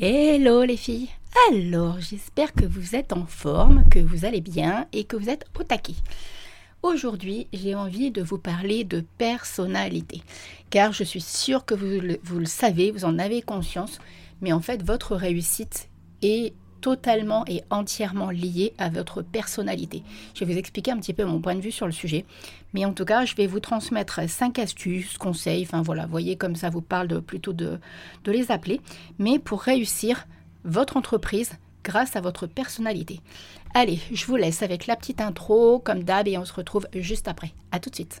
Hello les filles Alors, j'espère que vous êtes en forme, que vous allez bien et que vous êtes au taquet. Aujourd'hui, j'ai envie de vous parler de personnalité, car je suis sûre que vous le, vous le savez, vous en avez conscience, mais en fait, votre réussite est totalement et entièrement liée à votre personnalité. Je vais vous expliquer un petit peu mon point de vue sur le sujet, mais en tout cas, je vais vous transmettre cinq astuces, conseils, enfin voilà, voyez comme ça vous parle de, plutôt de, de les appeler, mais pour réussir votre entreprise grâce à votre personnalité. Allez, je vous laisse avec la petite intro, comme d'hab, et on se retrouve juste après. A tout de suite.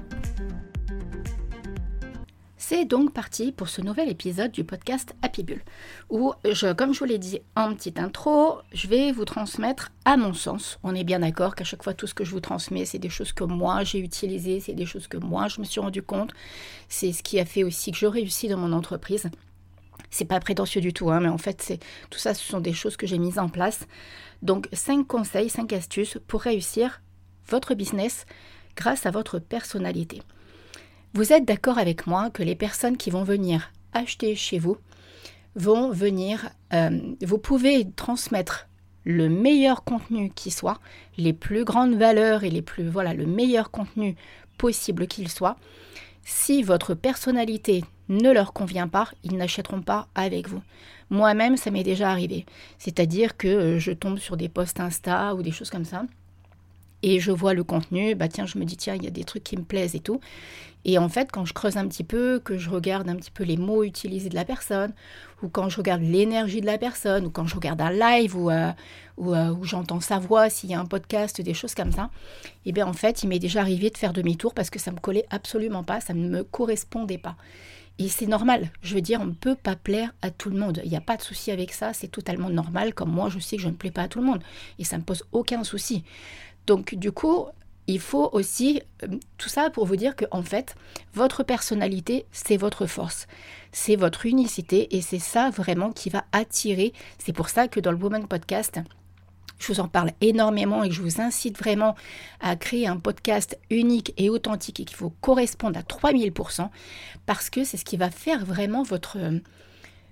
C'est donc parti pour ce nouvel épisode du podcast Happy Bull, où, je, comme je vous l'ai dit en petite intro, je vais vous transmettre à mon sens. On est bien d'accord qu'à chaque fois, tout ce que je vous transmets, c'est des choses que moi j'ai utilisées, c'est des choses que moi je me suis rendu compte. C'est ce qui a fait aussi que je réussis dans mon entreprise. C'est pas prétentieux du tout, hein, mais en fait, c'est tout ça, ce sont des choses que j'ai mises en place. Donc, cinq conseils, cinq astuces pour réussir votre business grâce à votre personnalité. Vous êtes d'accord avec moi que les personnes qui vont venir acheter chez vous vont venir, euh, vous pouvez transmettre le meilleur contenu qui soit, les plus grandes valeurs et les plus, voilà, le meilleur contenu possible qu'il soit. Si votre personnalité ne leur convient pas, ils n'achèteront pas avec vous. Moi-même, ça m'est déjà arrivé. C'est-à-dire que euh, je tombe sur des posts Insta ou des choses comme ça et je vois le contenu, bah tiens, je me dis tiens, il y a des trucs qui me plaisent et tout. Et en fait, quand je creuse un petit peu, que je regarde un petit peu les mots utilisés de la personne, ou quand je regarde l'énergie de la personne, ou quand je regarde un live, ou, euh, euh, ou, j'entends sa voix, s'il y a un podcast, des choses comme ça, et eh bien en fait, il m'est déjà arrivé de faire demi-tour parce que ça me collait absolument pas, ça ne me correspondait pas. Et c'est normal, je veux dire, on ne peut pas plaire à tout le monde. Il n'y a pas de souci avec ça, c'est totalement normal, comme moi je sais que je ne plais pas à tout le monde. Et ça ne me pose aucun souci. Donc du coup, il faut aussi euh, tout ça pour vous dire que en fait, votre personnalité, c'est votre force, c'est votre unicité et c'est ça vraiment qui va attirer. C'est pour ça que dans le Woman Podcast, je vous en parle énormément et je vous incite vraiment à créer un podcast unique et authentique et qu'il faut correspondre à 3000% parce que c'est ce qui va faire vraiment votre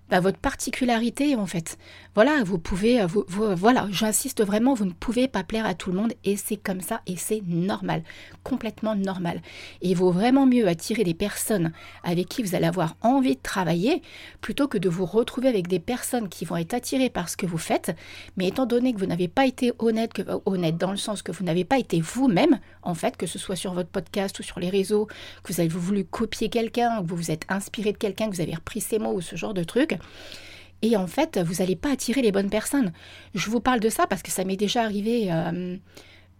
bah, votre particularité en fait. Voilà, vous pouvez, euh, vous, voilà, j'insiste vraiment, vous ne pouvez pas plaire à tout le monde et c'est comme ça et c'est normal, complètement normal. Il vaut vraiment mieux attirer des personnes avec qui vous allez avoir envie de travailler plutôt que de vous retrouver avec des personnes qui vont être attirées par ce que vous faites, mais étant donné que vous n'avez pas été honnête, que, honnête dans le sens que vous n'avez pas été vous-même, en fait, que ce soit sur votre podcast ou sur les réseaux, que vous avez voulu copier quelqu'un, que vous vous êtes inspiré de quelqu'un, que vous avez repris ses mots ou ce genre de truc, et en fait, vous n'allez pas attirer les bonnes personnes. Je vous parle de ça parce que ça m'est déjà arrivé euh,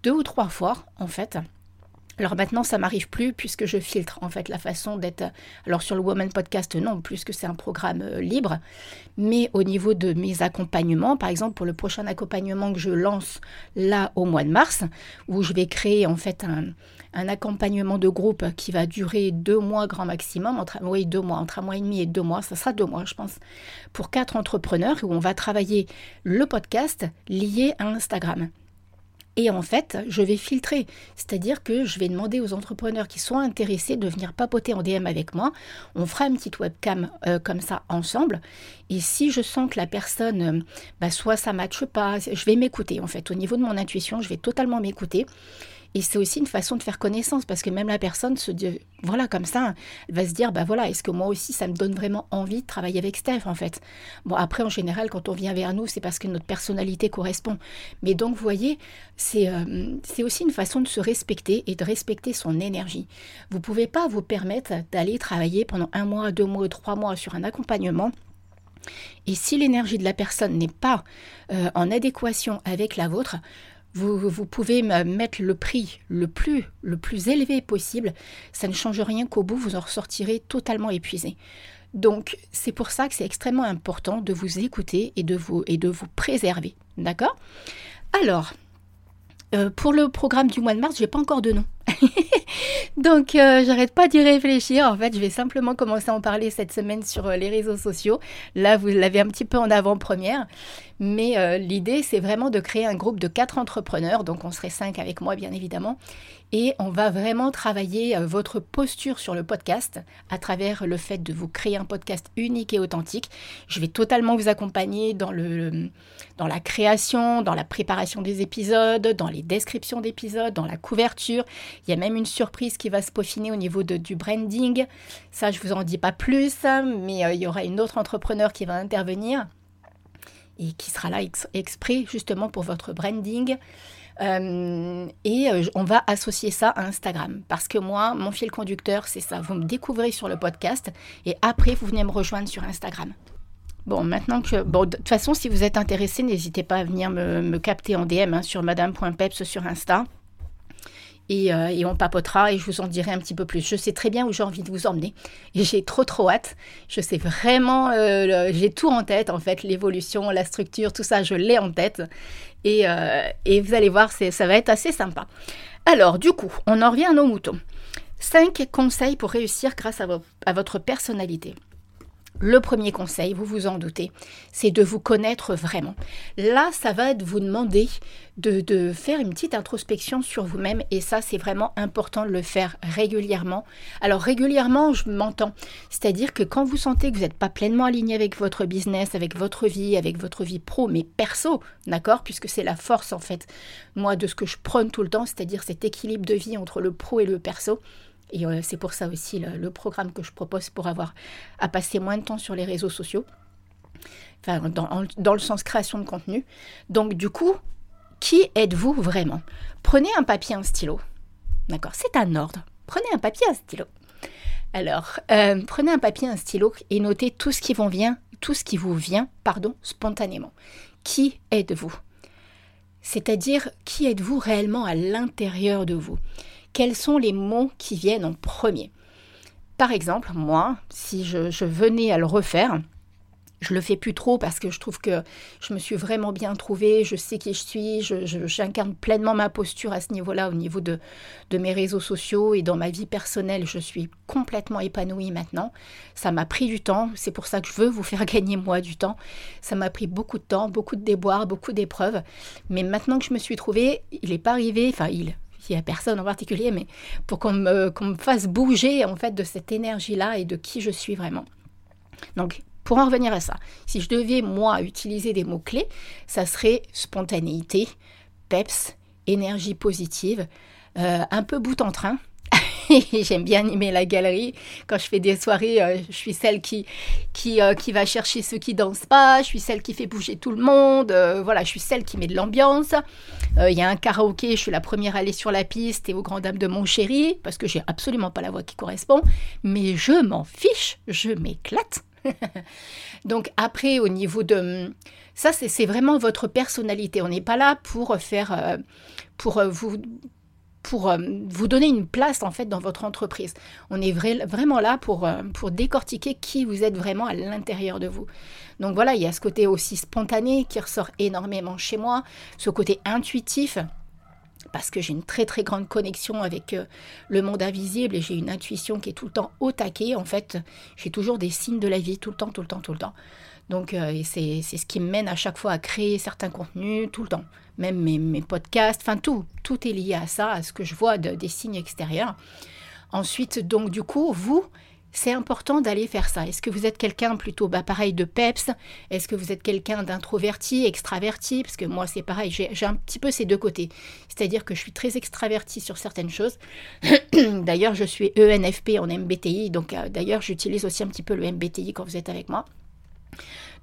deux ou trois fois, en fait. Alors maintenant, ça m'arrive plus puisque je filtre en fait la façon d'être. Alors sur le Woman Podcast, non, plus que c'est un programme euh, libre. Mais au niveau de mes accompagnements, par exemple pour le prochain accompagnement que je lance là au mois de mars, où je vais créer en fait un, accompagnement de groupe qui va durer deux mois grand maximum, entre, oui deux mois, entre un mois et demi et deux mois, ça sera deux mois je pense, pour quatre entrepreneurs où on va travailler le podcast lié à Instagram. Et en fait, je vais filtrer, c'est-à-dire que je vais demander aux entrepreneurs qui sont intéressés de venir papoter en DM avec moi. On fera une petite webcam euh, comme ça ensemble. Et si je sens que la personne, euh, bah, soit ça matche pas, je vais m'écouter en fait. Au niveau de mon intuition, je vais totalement m'écouter. Et c'est aussi une façon de faire connaissance parce que même la personne se dit, voilà, comme ça, elle va se dire, bah voilà, est-ce que moi aussi, ça me donne vraiment envie de travailler avec Steph, en fait? Bon, après, en général, quand on vient vers nous, c'est parce que notre personnalité correspond. Mais donc, vous voyez, c'est euh, c'est aussi une façon de se respecter et de respecter son énergie. Vous pouvez pas vous permettre d'aller travailler pendant un mois, deux mois, trois mois sur un accompagnement et si l'énergie de la personne n'est pas euh, en adéquation avec la vôtre, vous, pouvez mettre le prix le plus, le plus élevé possible. Ça ne change rien qu'au bout, vous en ressortirez totalement épuisé. Donc, c'est pour ça que c'est extrêmement important de vous écouter et de vous, et de vous préserver. D'accord? Alors, euh, pour le programme du mois de mars, je n'ai pas encore de nom. Donc, euh, j'arrête pas d'y réfléchir. En fait, je vais simplement commencer à en parler cette semaine sur euh, les réseaux sociaux. Là, vous l'avez un petit peu en avant-première. Mais euh, l'idée, c'est vraiment de créer un groupe de quatre entrepreneurs. Donc, on serait cinq avec moi, bien évidemment. Et on va vraiment travailler votre posture sur le podcast à travers le fait de vous créer un podcast unique et authentique. Je vais totalement vous accompagner dans, le, dans la création, dans la préparation des épisodes, dans les descriptions d'épisodes, dans la couverture. Il y a même une surprise qui va se peaufiner au niveau de, du branding. Ça, je vous en dis pas plus, mais euh, il y aura une autre entrepreneur qui va intervenir et qui sera là exprès justement pour votre branding. Euh, et euh, on va associer ça à Instagram. Parce que moi, mon fil conducteur, c'est ça. Vous me découvrez sur le podcast et après, vous venez me rejoindre sur Instagram. Bon, maintenant que. Bon, de toute façon, si vous êtes intéressé, n'hésitez pas à venir me, capter en DM hein, sur madame.peps sur Insta. Euh, et, on papotera et je vous en dirai un petit peu plus. Je sais très bien où j'ai envie de vous emmener et j'ai trop trop hâte. Je sais vraiment, euh, j'ai tout en tête en fait, l'évolution, la structure, tout ça, je l'ai en tête. Et, euh, et, vous allez voir, ça va être assez sympa. Alors du coup, on en revient à nos moutons. Cinq conseils pour réussir grâce à votre personnalité. Le premier conseil, vous vous en doutez, c'est de vous connaître vraiment. Là, ça va vous demander de, faire une petite introspection sur vous-même et ça, c'est vraiment important de le faire régulièrement. Alors régulièrement, je m'entends, c'est-à-dire que quand vous sentez que vous n'êtes pas pleinement aligné avec votre business, avec votre vie, avec votre vie pro, mais perso, d'accord, puisque c'est la force en fait, moi, de ce que je prône tout le temps, c'est-à-dire cet équilibre de vie entre le pro et le perso. Et euh, c'est pour ça aussi le, programme que je propose pour avoir à passer moins de temps sur les réseaux sociaux, dans le sens création de contenu. Donc du coup, qui êtes-vous vraiment? Prenez un papier, un stylo. D'accord C'est un ordre. Prenez un papier, un stylo. Alors, euh, prenez un papier, un stylo et notez tout ce qui vous vient, tout ce qui vous vient, pardon, spontanément. Qui êtes-vous? C'est-à-dire, qui êtes-vous réellement à l'intérieur de vous? Quels sont les mots qui viennent en premier? Par exemple, moi, si je, venais à le refaire, je le fais plus trop parce que je trouve que je me suis vraiment bien trouvée, je sais qui je suis, j'incarne pleinement ma posture à ce niveau-là, au niveau de, de, mes réseaux sociaux et dans ma vie personnelle, je suis complètement épanouie maintenant. Ça m'a pris du temps, c'est pour ça que je veux vous faire gagner moi du temps. Ça m'a pris beaucoup de temps, beaucoup de déboires, beaucoup d'épreuves, mais maintenant que je me suis trouvée, il n'est pas arrivé, enfin il, n'y a personne en particulier, mais pour qu'on me, me, fasse bouger en fait de cette énergie-là et de qui je suis vraiment. Donc, pour en revenir à ça, si je devais moi utiliser des mots-clés, ça serait spontanéité, peps, énergie positive, euh, un peu bout en train, J'aime bien animer la galerie. Quand je fais des soirées, euh, je suis celle qui, qui, euh, qui va chercher ceux qui dansent pas. Je suis celle qui fait bouger tout le monde. Euh, voilà, je suis celle qui met de l'ambiance. Il y a un karaoké, je suis la première à aller sur la piste et aux grandes dames de mon chéri, parce que j'ai absolument pas la voix qui correspond. Mais je m'en fiche, je m'éclate. Donc après, au niveau de... Ça, c'est vraiment votre personnalité. On n'est pas là pour faire... pour vous pour euh, vous donner une place en fait dans votre entreprise. On est vraiment là pour, euh, pour décortiquer qui vous êtes vraiment à l'intérieur de vous. Donc voilà, il y a ce côté aussi spontané qui ressort énormément chez moi, ce côté intuitif parce que j'ai une très très grande connexion avec euh, le monde invisible et j'ai une intuition qui est tout le temps au taquet. En fait, j'ai toujours des signes de la vie tout le temps, tout le temps, tout le temps. Donc c'est ce qui me mène à chaque fois à créer certains contenus tout le temps même mes, podcasts, enfin tout, tout est lié à ça, à ce que je vois des signes extérieurs. Ensuite, donc du coup, vous, c'est important d'aller faire ça. Est-ce que vous êtes quelqu'un plutôt bah, pareil de peps? Est-ce que vous êtes quelqu'un d'introverti, extraverti? Parce que moi c'est pareil, j'ai un petit peu ces deux côtés. C'est-à-dire que je suis très extraverti sur certaines choses. d'ailleurs je suis ENFP en MBTI, donc euh, d'ailleurs j'utilise aussi un petit peu le MBTI quand vous êtes avec moi.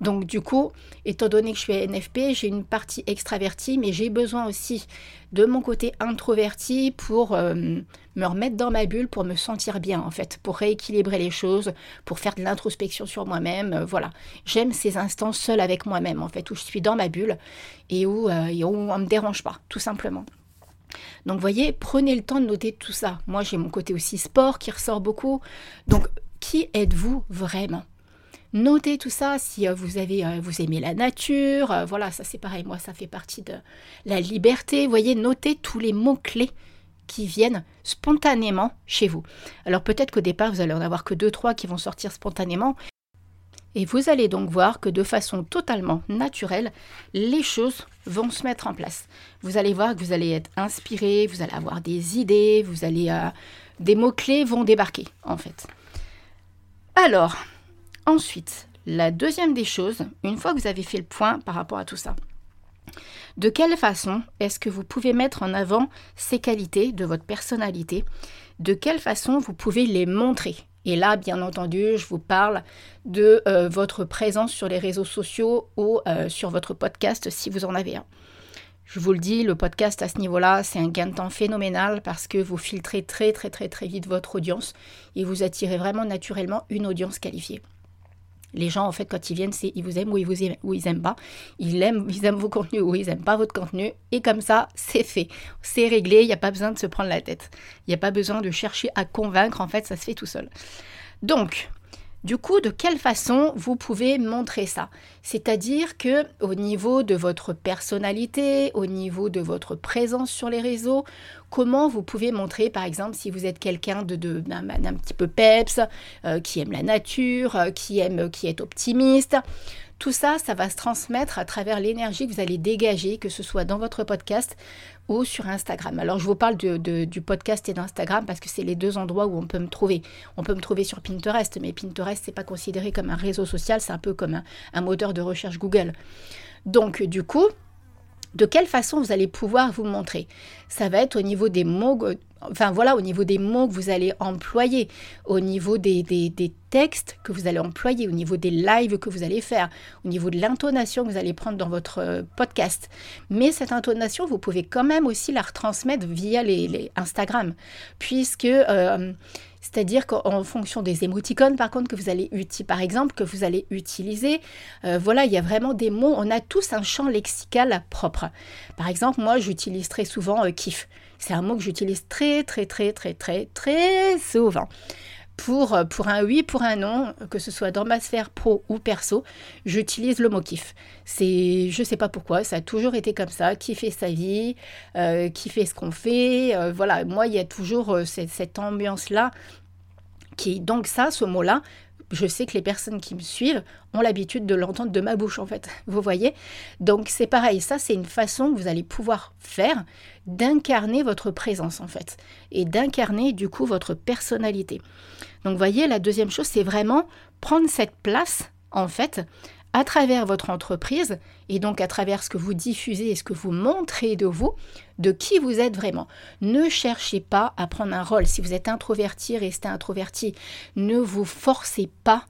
Donc du coup, étant donné que je suis NFP, j'ai une partie extravertie, mais j'ai besoin aussi de mon côté introverti pour euh, me remettre dans ma bulle, pour me sentir bien en fait, pour rééquilibrer les choses, pour faire de l'introspection sur moi-même. Euh, voilà, j'aime ces instants seuls avec moi-même en fait, où je suis dans ma bulle et où, euh, on ne me dérange pas, tout simplement. Donc voyez, prenez le temps de noter tout ça. Moi j'ai mon côté aussi sport qui ressort beaucoup. Donc qui êtes-vous vraiment? Notez tout ça si euh, vous avez euh, vous aimez la nature, euh, voilà, ça c'est pareil, moi ça fait partie de la liberté. Voyez, notez tous les mots-clés qui viennent spontanément chez vous. Alors peut-être qu'au départ, vous allez en avoir que deux, trois qui vont sortir spontanément. Et vous allez donc voir que de façon totalement naturelle, les choses vont se mettre en place. Vous allez voir que vous allez être inspiré, vous allez avoir des idées, vous allez... des mots-clés vont débarquer, en fait. Alors, Ensuite, la deuxième des choses, une fois que vous avez fait le point par rapport à tout ça, de quelle façon est-ce que vous pouvez mettre en avant ces qualités de votre personnalité? De quelle façon vous pouvez les montrer? Et là, bien entendu, je vous parle de euh, votre présence sur les réseaux sociaux ou euh, sur votre podcast si vous en avez un. Je vous le dis, le podcast à ce niveau-là, c'est un gain de temps phénoménal parce que vous filtrez très très très très vite votre audience et vous attirez vraiment naturellement une audience qualifiée. Les gens, en fait, quand ils viennent, c'est ils vous aiment ou ils vous aiment, ou ils aiment pas. Ils aiment, ils aiment vos contenus ou ils aiment pas votre contenu. Et comme ça, c'est fait. C'est réglé. Il n'y a pas besoin de se prendre la tête. Il n'y a pas besoin de chercher à convaincre. En fait, ça se fait tout seul. Donc, du coup, de quelle façon vous pouvez montrer ça? C'est-à-dire que au niveau de votre personnalité, au niveau de votre présence sur les réseaux, comment vous pouvez montrer, par exemple, si vous êtes quelqu'un de, d'un, petit peu peps, euh, qui aime la nature, euh, qui aime, qui est optimiste, tout ça, ça va se transmettre à travers l'énergie que vous allez dégager, que ce soit dans votre podcast ou sur Instagram. Alors, je vous parle du podcast et d'Instagram parce que c'est les deux endroits où on peut me trouver. On peut me trouver sur Pinterest, mais Pinterest, c'est pas considéré comme un réseau social, c'est un peu comme un moteur de recherche Google. Donc, du coup, de quelle façon vous allez pouvoir vous montrer? Ça va être au niveau des mots, enfin voilà, au niveau des mots que vous allez employer, au niveau des, des, textes que vous allez employer, au niveau des lives que vous allez faire, au niveau de l'intonation que vous allez prendre dans votre euh, podcast. Mais cette intonation, vous pouvez quand même aussi la retransmettre via les, Instagram, puisque euh, c'est-à-dire qu'en fonction des émoticônes, par contre, que vous allez utiliser, par exemple, que vous allez utiliser, euh, voilà, il y a vraiment des mots. On a tous un champ lexical propre. Par exemple, moi, j'utilise très souvent euh, kiff. C'est un mot que j'utilise très, très, très, très, très, très souvent. Pour, euh, pour un oui, pour un non, que ce soit dans ma sphère pro ou perso, j'utilise le mot kiff. C'est, je sais pas pourquoi, ça a toujours été comme ça. Kiffer sa vie, euh, kiffer ce qu'on fait. voilà, moi, il y a toujours cette, cette ambiance-là qui, donc ça, ce mot-là, je sais que les personnes qui me suivent ont l'habitude de l'entendre de ma bouche, en fait. Vous voyez Donc c'est pareil, ça c'est une façon que vous allez pouvoir faire d'incarner votre présence, en fait, et d'incarner du coup votre personnalité. Donc voyez, la deuxième chose, c'est vraiment prendre cette place, en fait, à travers votre entreprise et donc à travers ce que vous diffusez et ce que vous montrez de vous, de qui vous êtes vraiment. Ne cherchez pas à prendre un rôle. Si vous êtes introverti, restez introverti. Ne vous forcez pas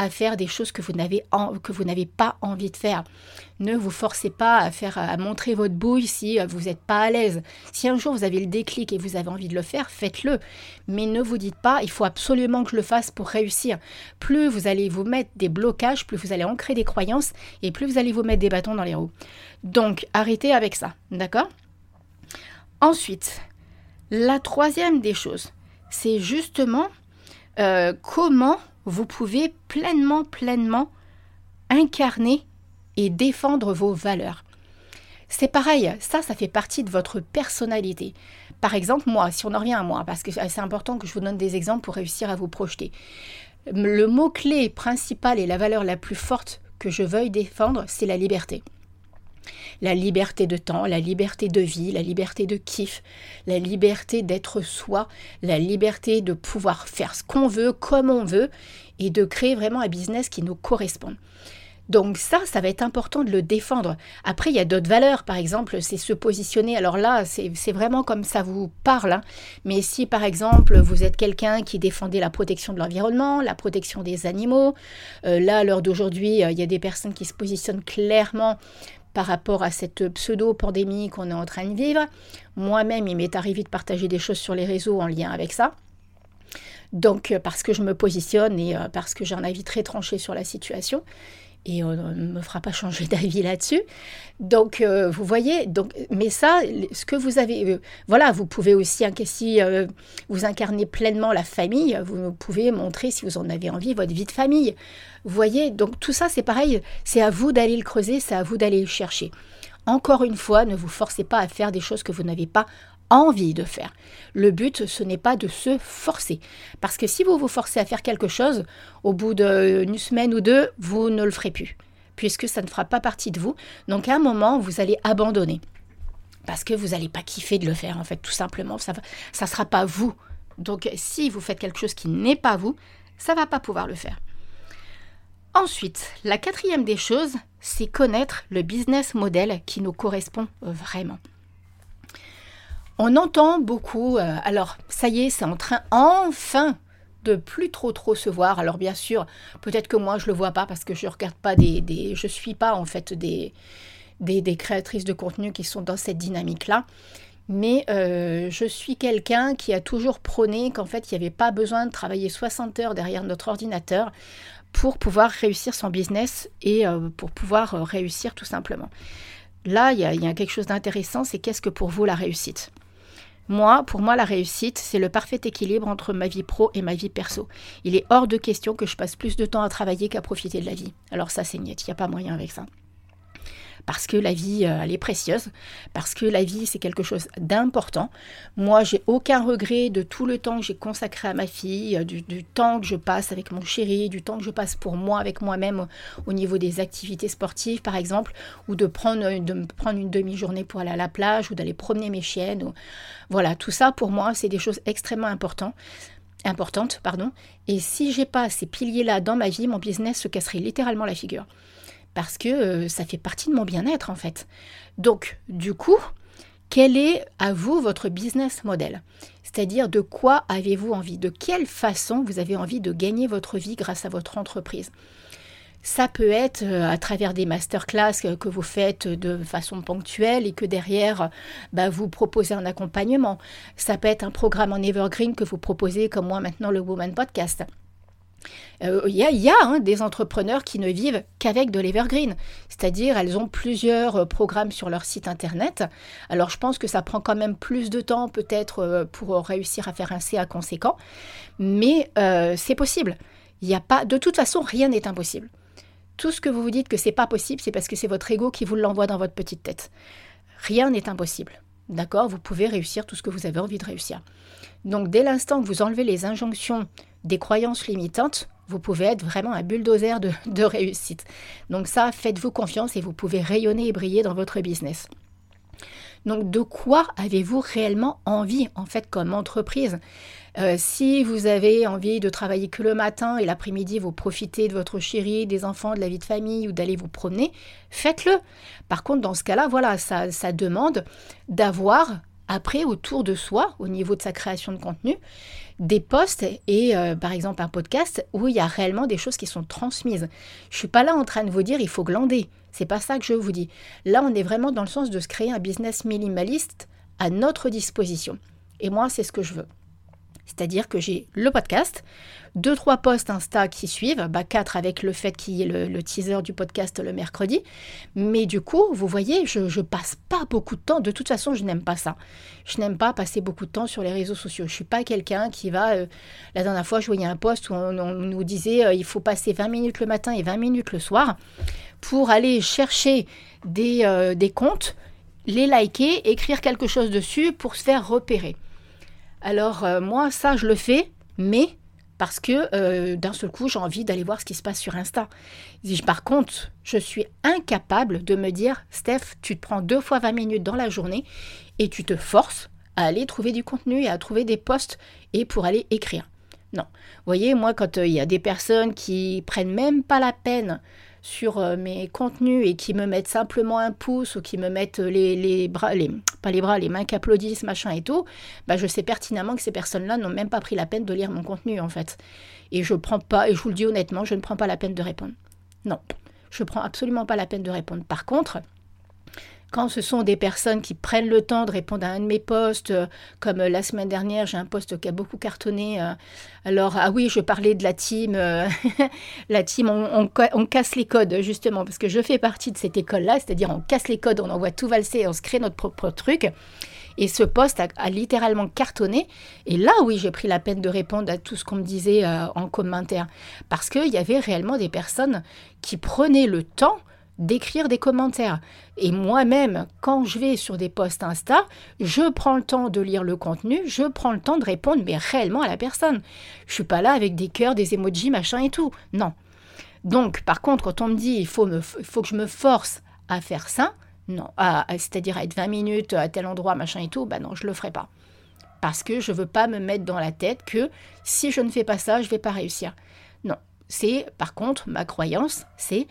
à faire des choses que vous n'avez pas envie de faire. Ne vous forcez pas à faire à montrer votre bouille si euh, vous n'êtes pas à l'aise. Si un jour vous avez le déclic et vous avez envie de le faire, faites-le. Mais ne vous dites pas il faut absolument que je le fasse pour réussir. Plus vous allez vous mettre des blocages, plus vous allez ancrer des croyances et plus vous allez vous mettre des bâtons dans les roues. Donc arrêtez avec ça, d'accord? Ensuite, la troisième des choses, c'est justement euh, comment vous pouvez pleinement, pleinement incarner et défendre vos valeurs. C'est pareil, ça, ça fait partie de votre personnalité. Par exemple, moi, si on en revient à moi, parce que c'est important que je vous donne des exemples pour réussir à vous projeter. Le mot-clé principal et la valeur la plus forte que je veuille défendre, c'est la liberté. La liberté de temps, la liberté de vie, la liberté de kiff, la liberté d'être soi, la liberté de pouvoir faire ce qu'on veut, comme on veut, et de créer vraiment un business qui nous corresponde. Donc ça, ça va être important de le défendre. Après, il y a d'autres valeurs, par exemple, c'est se positionner. Alors là, c'est vraiment comme ça vous parle. Hein. Mais si, par exemple, vous êtes quelqu'un qui défendait la protection de l'environnement, la protection des animaux, euh, là, à l'heure d'aujourd'hui, euh, il y a des personnes qui se positionnent clairement par rapport à cette pseudo-pandémie qu'on est en train de vivre. Moi-même, il m'est arrivé de partager des choses sur les réseaux en lien avec ça. Donc, euh, parce que je me positionne et parce que j'ai un avis très tranché sur la situation et on ne me fera pas changer d'avis là-dessus. Donc, euh, vous voyez, donc, mais ça, ce que vous avez, euh, voilà, vous pouvez aussi, hein, si euh, vous incarnez pleinement la famille, vous pouvez montrer, si vous en avez envie, votre vie de famille. Vous voyez, donc tout ça, c'est pareil, c'est à vous d'aller le creuser, c'est à vous d'aller le chercher. Encore une fois, ne vous forcez pas à faire des choses que vous n'avez pas envie de faire. Le but, ce n'est pas de se forcer. Parce que si vous vous forcez à faire quelque chose, au bout d'une semaine ou deux, vous ne le ferez plus. Puisque ça ne fera pas partie de vous. Donc à un moment, vous allez abandonner. Parce que vous n'allez pas kiffer de le faire, en fait, tout simplement. Ça ne sera pas vous. Donc si vous faites quelque chose qui n'est pas vous, ça va pas pouvoir le faire. Ensuite, la quatrième des choses, c'est connaître le business model qui nous correspond vraiment. On entend beaucoup, euh, alors ça y est, c'est en train enfin de plus trop trop se voir. Alors bien sûr, peut-être que moi je le vois pas parce que je regarde pas des, je suis pas en fait des, des, créatrices de contenu qui sont dans cette dynamique-là. Mais euh, je suis quelqu'un qui a toujours prôné qu'en fait, il n'y avait pas besoin de travailler 60 heures derrière notre ordinateur pour pouvoir réussir son business et euh, pour pouvoir réussir tout simplement. Là, il y, a quelque chose d'intéressant, c'est qu'est-ce que pour vous la réussite? Moi, pour moi, la réussite, c'est le parfait équilibre entre ma vie pro et ma vie perso. Il est hors de question que je passe plus de temps à travailler qu'à profiter de la vie. Alors ça, c'est net, il n'y a pas moyen avec ça parce que la vie, euh, elle est précieuse, parce que la vie, c'est quelque chose d'important. Moi, j'ai aucun regret de tout le temps que j'ai consacré à ma fille, euh, du, temps que je passe avec mon chéri, du temps que je passe pour moi, avec moi-même, au niveau des activités sportives, par exemple, ou de prendre, me prendre une demi-journée pour aller à la plage, ou d'aller promener mes chiennes. Voilà, tout ça, pour moi, c'est des choses extrêmement importantes importante, pardon. Et si j'ai pas ces piliers-là dans ma vie, mon business se casserait littéralement la figure parce que euh, ça fait partie de mon bien-être en fait. Donc, du coup, quel est à vous votre business model? C'est-à-dire de quoi avez-vous envie? De quelle façon vous avez envie de gagner votre vie grâce à votre entreprise? Ça peut être euh, à travers des masterclass que vous faites de façon ponctuelle et que derrière, bah, vous proposez un accompagnement. Ça peut être un programme en evergreen que vous proposez comme moi maintenant le Woman Podcast. Il euh, y a, hein, des entrepreneurs qui ne vivent qu'avec de l'evergreen, c'est-à-dire elles ont plusieurs euh, programmes sur leur site internet. Alors je pense que ça prend quand même plus de temps peut-être euh, pour réussir à faire un CA conséquent, mais c'est possible. Il y a pas, de toute façon, rien n'est impossible. Tout ce que vous vous dites que c'est pas possible, c'est parce que c'est votre ego qui vous l'envoie dans votre petite tête. Rien n'est impossible. D'accord? Vous pouvez réussir tout ce que vous avez envie de réussir. Donc dès l'instant que vous enlevez les injonctions des croyances limitantes, vous pouvez être vraiment un bulldozer de, réussite. Donc ça, faites-vous confiance et vous pouvez rayonner et briller dans votre business. Donc de quoi avez-vous réellement envie en fait comme entreprise? Euh, Si vous avez envie de travailler que le matin et l'après-midi vous profitez de votre chérie, des enfants, de la vie de famille ou d'aller vous promener, faites-le. Par contre dans ce cas-là, voilà, ça demande d'avoir après autour de soi, au niveau de sa création de contenu, des posts et euh, par exemple un podcast où il y a réellement des choses qui sont transmises. Je suis pas là en train de vous dire il faut glander. C'est pas ça que je vous dis. Là, on est vraiment dans le sens de se créer un business minimaliste à notre disposition. Et moi, c'est ce que je veux. C'est-à-dire que j'ai le podcast, deux, trois posts Insta qui suivent, bah, quatre avec le fait qu'il y ait le, teaser du podcast le mercredi. Mais du coup, vous voyez, je ne passe pas beaucoup de temps. De toute façon, je n'aime pas ça. Je n'aime pas passer beaucoup de temps sur les réseaux sociaux. Je suis pas quelqu'un qui va... Euh, la dernière fois, je voyais un post où on, nous disait euh, il faut passer 20 minutes le matin et 20 minutes le soir pour aller chercher des, euh, des comptes, les liker, écrire quelque chose dessus pour se faire repérer. Alors moi, ça, je le fais, mais parce que euh, d'un seul coup, j'ai envie d'aller voir ce qui se passe sur Insta. Par contre, je suis incapable de me dire, Steph, tu te prends deux fois 20 minutes dans la journée et tu te forces à aller trouver du contenu et à trouver des posts et pour aller écrire. Non. Vous voyez, moi, quand euh, il y a des personnes qui prennent même pas la peine sur euh, mes contenus et qui me mettent simplement un pouce ou qui me mettent les, bras, les, pas les bras, les mains qui applaudissent, machin et tout, bah je sais pertinemment que ces personnes-là n'ont même pas pris la peine de lire mon contenu en fait. Et je prends pas, et je vous le dis honnêtement, je ne prends pas la peine de répondre. Non, je prends absolument pas la peine de répondre. Par contre, quand ce sont des personnes qui prennent le temps de répondre à un de mes posts, euh, comme euh, la semaine dernière, j'ai un post qui a beaucoup cartonné. Euh, alors, ah oui, je parlais de la team, la team, on, casse les codes, justement, parce que je fais partie de cette école-là, c'est-à-dire on casse les codes, on envoie tout valser, on se crée notre propre truc. Et ce post a, littéralement cartonné. Et là, oui, j'ai pris la peine de répondre à tout ce qu'on me disait en commentaire. Parce qu'il y avait réellement des personnes qui prenaient le temps d'écrire des commentaires. Et moi-même, quand je vais sur des posts Insta, je prends le temps de lire le contenu, je prends le temps de répondre, mais réellement à la personne. Je suis pas là avec des cœurs, des emojis, machin et tout. Non. Donc, par contre, quand on me dit il faut, me, faut que je me force à faire ça, non, c'est-à-dire à être 20 minutes à tel endroit, machin et tout, bah non, je le ferai pas. Parce que je veux pas me mettre dans la tête que si je ne fais pas ça, je vais pas réussir. Non, c'est par contre ma croyance, c'est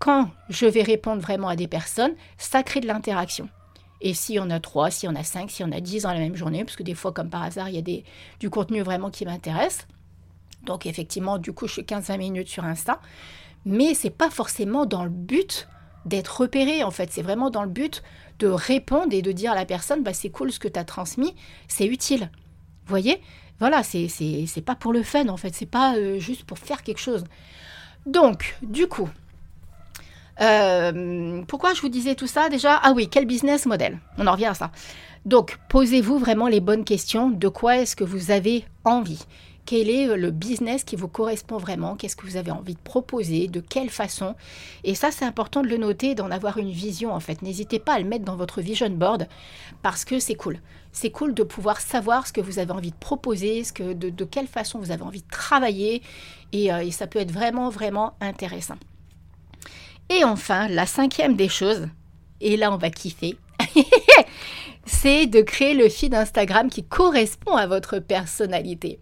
quand je vais répondre vraiment à des personnes, ça crée de l'interaction. Et s'il y en a trois, s'il y en a cinq, s'il y en a dix dans la même journée, parce que des fois, comme par hasard, il y a du contenu vraiment qui m'intéresse. Donc effectivement, du coup, je suis 15-20 minutes sur Insta. Mais c'est pas forcément dans le but d'être repéré, en fait. C'est vraiment dans le but de répondre et de dire à la personne, bah, c'est cool ce que tu as transmis, c'est utile. Voyez? Voilà, c'est pas pour le fun, en fait. C'est pas euh, juste pour faire quelque chose. Donc, du coup, euh, pourquoi je vous disais tout ça déjà? Ah oui, quel business model? On en revient à ça. Donc, posez-vous vraiment les bonnes questions. De quoi est-ce que vous avez envie? Quel est le business qui vous correspond vraiment, qu'est-ce que vous avez envie de proposer, de quelle façon? Et ça, c'est important de le noter, d'en avoir une vision en fait. N'hésitez pas à le mettre dans votre vision board parce que c'est cool. C'est cool de pouvoir savoir ce que vous avez envie de proposer, ce que, de, quelle façon vous avez envie de travailler. et euh, ça peut être vraiment, vraiment intéressant. Et enfin, la cinquième des choses, et là on va kiffer, c'est de créer le feed Instagram qui correspond à votre personnalité.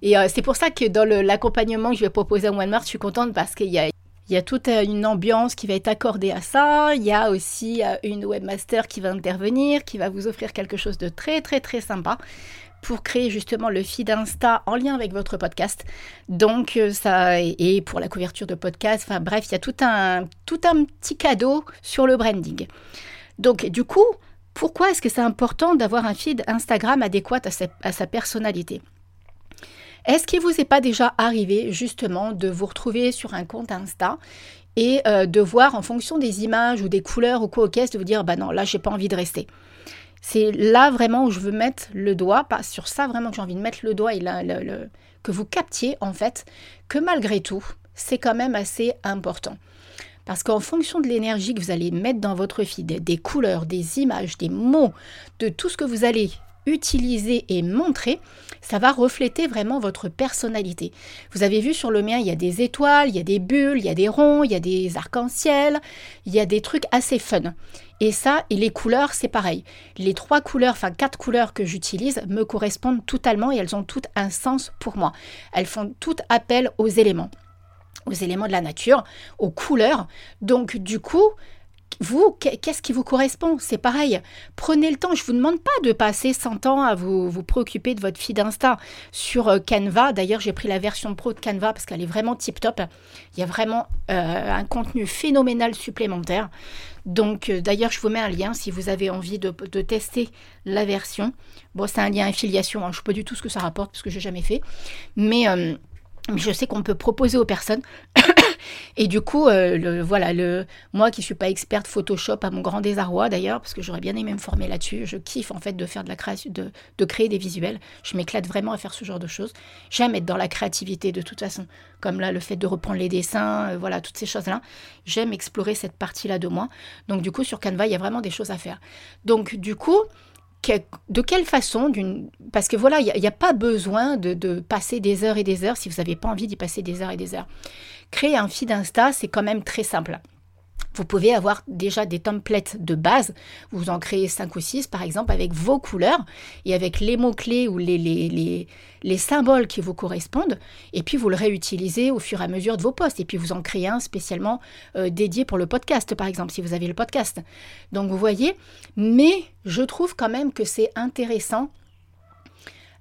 Et euh, c'est pour ça que dans l'accompagnement que je vais proposer au mois de mars, je suis contente parce qu'il y a, il y a toute euh, une ambiance qui va être accordée à ça. Il y a aussi euh, une webmaster qui va intervenir, qui va vous offrir quelque chose de très très très sympa pour créer justement le feed Insta en lien avec votre podcast. Donc euh, ça et pour la couverture de podcast, enfin bref, il y a tout un tout un petit cadeau sur le branding. Donc du coup, pourquoi est-ce que c'est important d'avoir un feed Instagram adéquat à sa, à personnalité? Est-ce qu'il vous est pas déjà arrivé justement de vous retrouver sur un compte Insta et euh, de voir en fonction des images ou des couleurs ou quoi au caisse de vous dire bah non là j'ai pas envie de rester? C'est là vraiment où je veux mettre le doigt, pas sur ça vraiment que j'ai envie de mettre le doigt et là, que vous captiez en fait que malgré tout, c'est quand même assez important. Parce qu'en fonction de l'énergie que vous allez mettre dans votre feed, des couleurs, des images, des mots, de tout ce que vous allez utiliser et montrer, ça va refléter vraiment votre personnalité. Vous avez vu sur le mien, il y a des étoiles, il y a des bulles, il y a des ronds, il y a des arcs-en-ciel, il y a des trucs assez fun. Et ça, et les couleurs, c'est pareil. Les trois couleurs, enfin quatre couleurs que j'utilise me correspondent totalement et elles ont toutes un sens pour moi. Elles font toutes appel aux éléments aux éléments de la nature, aux couleurs. Donc du coup, vous, qu'est-ce qui vous correspond? C'est pareil. Prenez le temps. Je ne vous demande pas de passer 100 ans à vous, vous préoccuper de votre feed Insta sur euh, Canva. D'ailleurs, j'ai pris la version pro de Canva parce qu'elle est vraiment tip top. Il y a vraiment euh, un contenu phénoménal supplémentaire. Donc, euh, d'ailleurs, je vous mets un lien si vous avez envie de, tester la version. Bon, c'est un lien affiliation. Hein. Je ne sais pas du tout ce que ça rapporte parce que je n'ai jamais fait. Mais je sais qu'on peut proposer aux personnes. et du coup, euh, voilà, moi qui suis pas experte Photoshop, à mon grand désarroi d'ailleurs, parce que j'aurais bien aimé me former là-dessus, je kiffe en fait de faire de la création, de, de créer des visuels. Je m'éclate vraiment à faire ce genre de choses. J'aime être dans la créativité de toute façon, comme là le fait de reprendre les dessins, euh, voilà, toutes ces choses-là. J'aime explorer cette partie-là de moi. Donc du coup, sur Canva, il y a vraiment des choses à faire. Donc du coup, de quelle façon Parce que voilà, il n'y a, pas besoin de, de, passer des heures et des heures si vous n'avez pas envie d'y passer des heures et des heures. Créer un feed Insta, c'est quand même très simple. Vous pouvez avoir déjà des templates de base. Vous en créez 5 ou 6, par exemple, avec vos couleurs et avec les mots-clés ou les, les, les, symboles qui vous correspondent. Et puis, vous le réutilisez au fur et à mesure de vos posts. Et puis, vous en créez un spécialement euh, dédié pour le podcast, par exemple, si vous avez le podcast. Donc, vous voyez. Mais je trouve quand même que c'est intéressant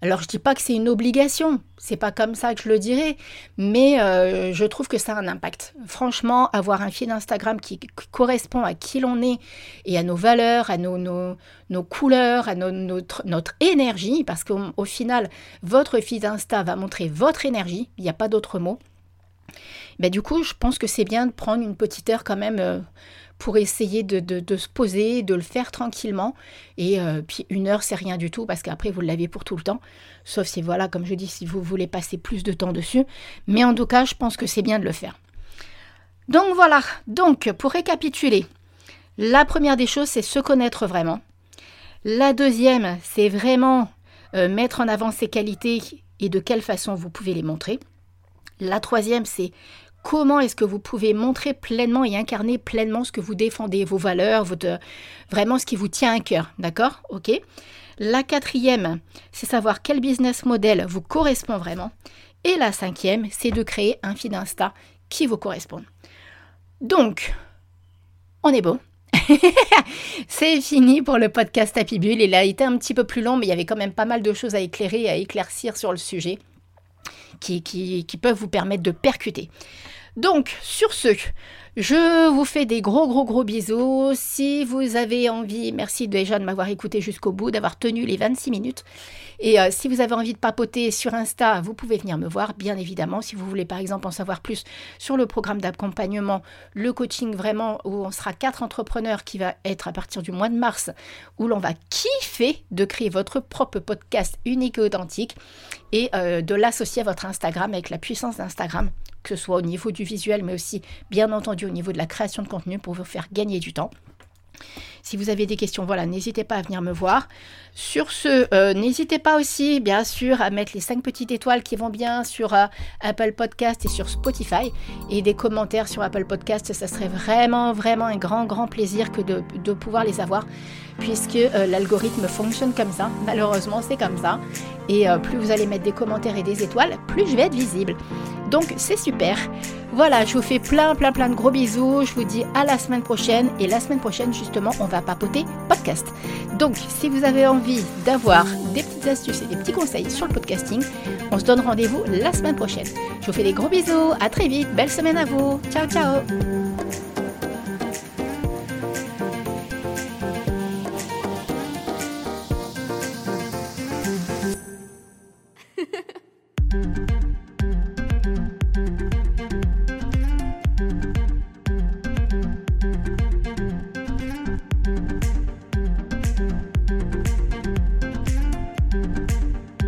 alors je dis pas que c'est une obligation, c'est pas comme ça que je le dirais, mais euh, je trouve que ça a un impact. Franchement, avoir un fil Instagram qui, correspond à qui l'on est et à nos valeurs, à nos, couleurs, à notre, notre énergie, parce qu'au final, votre fil Insta va montrer votre énergie, il n'y a pas d'autre mot. Ben, du coup, je pense que c'est bien de prendre une petite heure quand même euh, pour essayer de, se poser, de le faire tranquillement. Et euh, puis une heure, c'est rien du tout parce qu'après, vous l'avez pour tout le temps. Sauf si, voilà, comme je dis, si vous voulez passer plus de temps dessus. Mais en tout cas, je pense que c'est bien de le faire. Donc voilà, donc pour récapituler, la première des choses, c'est se connaître vraiment. La deuxième, c'est vraiment euh, mettre en avant ses qualités et de quelle façon vous pouvez les montrer. La troisième, c'est Comment est-ce que vous pouvez montrer pleinement et incarner pleinement ce que vous défendez, vos valeurs, votre, vraiment ce qui vous tient à cœur, d'accord? Ok? La quatrième, c'est savoir quel business model vous correspond vraiment. Et la cinquième, c'est de créer un feed Insta qui vous correspond. Donc, on est bon. c'est fini pour le podcast Happy Bull. Il a été un petit peu plus long, mais il y avait quand même pas mal de choses à éclairer, à éclaircir sur le sujet qui, peuvent vous permettre de percuter. Donc, sur ce, je vous fais des gros gros gros bisous. Si vous avez envie, merci déjà de m'avoir écouté jusqu'au bout, d'avoir tenu les 26 minutes. Et euh, si vous avez envie de papoter sur Insta, vous pouvez venir me voir, bien évidemment. Si vous voulez par exemple en savoir plus sur le programme d'accompagnement, le coaching vraiment, où on sera quatre entrepreneurs qui va être à partir du mois de mars, où l'on va kiffer de créer votre propre podcast unique et authentique et euh, de l'associer à votre Instagram avec la puissance d'Instagram que ce soit au niveau du visuel, mais aussi bien entendu au niveau de la création de contenu pour vous faire gagner du temps. Si vous avez des questions, voilà, n'hésitez pas à venir me voir. Sur ce, euh, n'hésitez pas aussi, bien sûr, à mettre les 5 petites étoiles qui vont bien sur euh, Apple Podcast et sur Spotify. Et des commentaires sur Apple Podcast, ça serait vraiment, vraiment un grand, grand plaisir que de, pouvoir les avoir, puisque euh, l'algorithme fonctionne comme ça. Malheureusement, c'est comme ça. Et plus vous allez mettre des commentaires et des étoiles, plus je vais être visible. Donc, c'est super. Voilà, je vous fais plein, plein, plein de gros bisous. Je vous dis à la semaine prochaine. Et la semaine prochaine, justement, on va papoter podcast. Donc, si vous avez d'avoir des petites astuces et des petits conseils sur le podcasting, on se donne rendez-vous la semaine prochaine. Je vous fais des gros bisous. À très vite. Belle semaine à vous. Ciao, ciao.